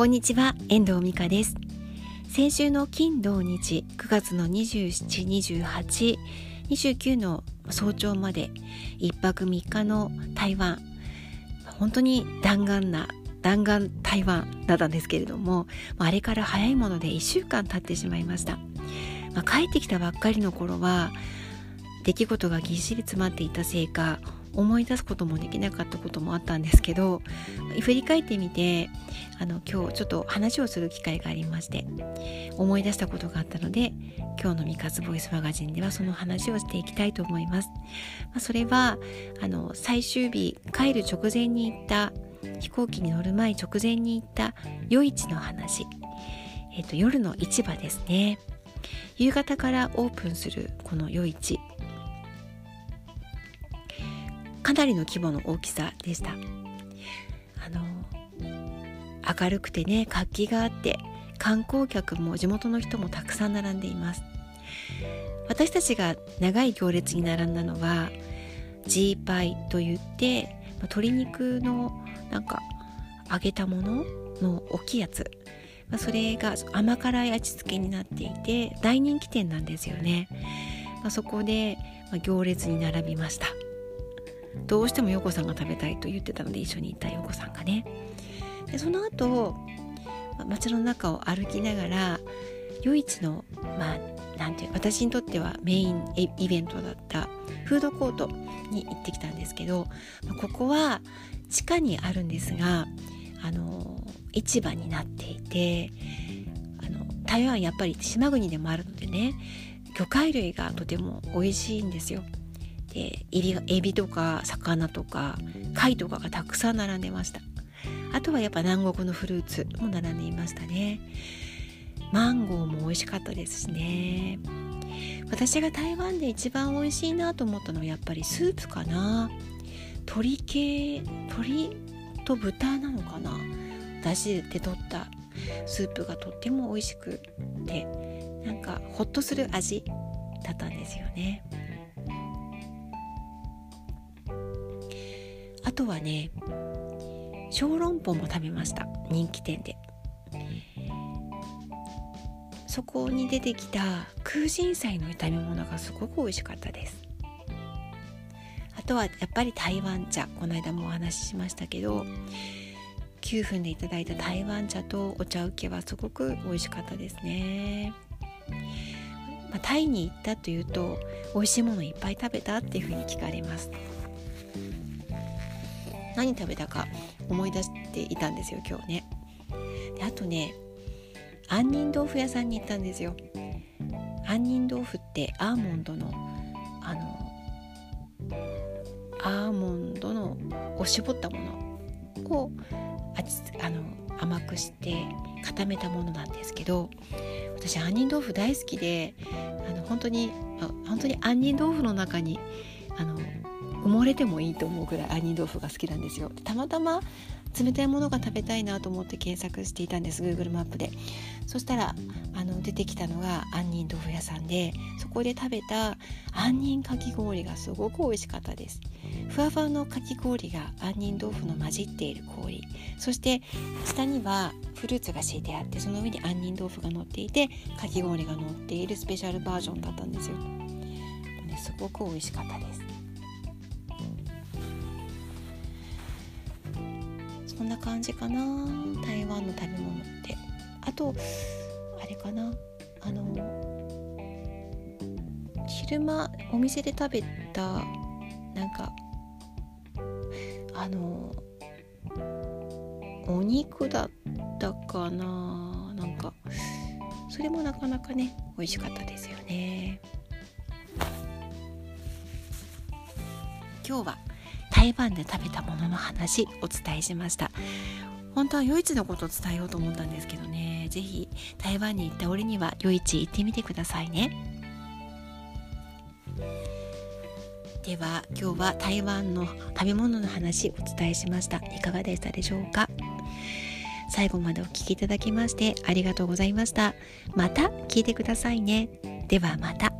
こんにちは、遠藤美香です。先週の金土日、9月の27、28、29の早朝まで1泊3日の台湾、本当に弾丸な弾丸台湾だったんですけれども、あれから早いもので1週間経ってしまいました。まあ、帰ってきたばっかりの頃は、出来事がぎっしり詰まっていたせいか、思い出すこともできなかったこともあったんですけど振り返ってみてあの今日ちょっと話をする機会がありまして思い出したことがあったので今日の「ミカズボイスマガジン」ではその話をしていきたいと思います。まあ、それはあの最終日帰る直前に行った飛行機に乗る前直前に行った夜市の話、えーと、と夜の市場ですね。夕方からオープンするこの夜市。かなりの規模の大きさでした。あの明るくてね活気があって観光客も地元の人もたくさん並んでいます。私たちが長い行列に並んだのはジーパイといって鶏肉のなんか揚げたものの大きいやつ。それが甘辛い味付けになっていて大人気店なんですよね、まあ、そこで行列に並びました。どうしても陽子さんが食べたいと言ってたので一緒に行った陽子さんがねでその後街の中を歩きながら夜市のまあなんていう私にとってはメインイベントだったフードコートに行ってきたんですけどここは地下にあるんですがあの市場になっていてあの台湾やっぱり島国でもあるのでね魚介類がとても美味しいんですよ。でエビエビとか魚とか貝とかがたくさん並んでました。あとはやっぱ南国のフルーツも並んでいましたね。マンゴーも美味しかったですしね。私が台湾で一番美味しいなと思ったのはやっぱりスープかな。鶏系鶏と豚なのかな。だしで取ったスープがとっても美味しくてなんかホッとする味だったんですよね。とはね小籠包も食べました。人気店で。そこに出てきた空心菜の炒め物がすごく美味しかったです。あとはやっぱり台湾茶。この間もお話ししましたけど9分でいただいた台湾茶とお茶受けはすごく美味しかったですね、まあ、タイに行ったというと美味しいものいっぱい食べたっていうふうに聞かれます。何食べたか思い出していたんですよ今日ね。であとね杏仁豆腐屋さんに行ったんですよ。杏仁豆腐ってアーモンドのあのアーモンドのを絞ったもの。をあの甘くして固めたものなんですけど私杏仁豆腐大好きであの本当に本当に杏仁豆腐の中にあの埋もれてもいいと思うぐらい杏仁豆腐が好きなんですよ。たまたま冷たいものが食べたいなと思って検索していたんです Google マップで。そしたらあの出てきたのが杏仁豆腐屋さんでそこで食べた杏仁かき氷がすごく美味しかったです。ふわふわのかき氷が杏仁豆腐の混じっている氷。そして下にはフルーツが敷いてあってその上に杏仁豆腐が乗っていてかき氷が乗っているスペシャルバージョンだったんですよ、すごく美味しかったです。そんな感じかな台湾の食べ物って。あとあれかなあの昼間お店で食べたなんかあのお肉だったかななんかそれもなかなかね美味しかったですよね。今日は台湾で食べたものの話お伝えしました。本当は夜市のことを伝えようと思ったんですけどね。是非台湾に行った折には夜市行ってみてくださいね。では今日は台湾の食べ物の話お伝えしました。いかがでしたでしょうか？最後までお聴きいただきましてありがとうございました。また聞いてくださいね。ではまた。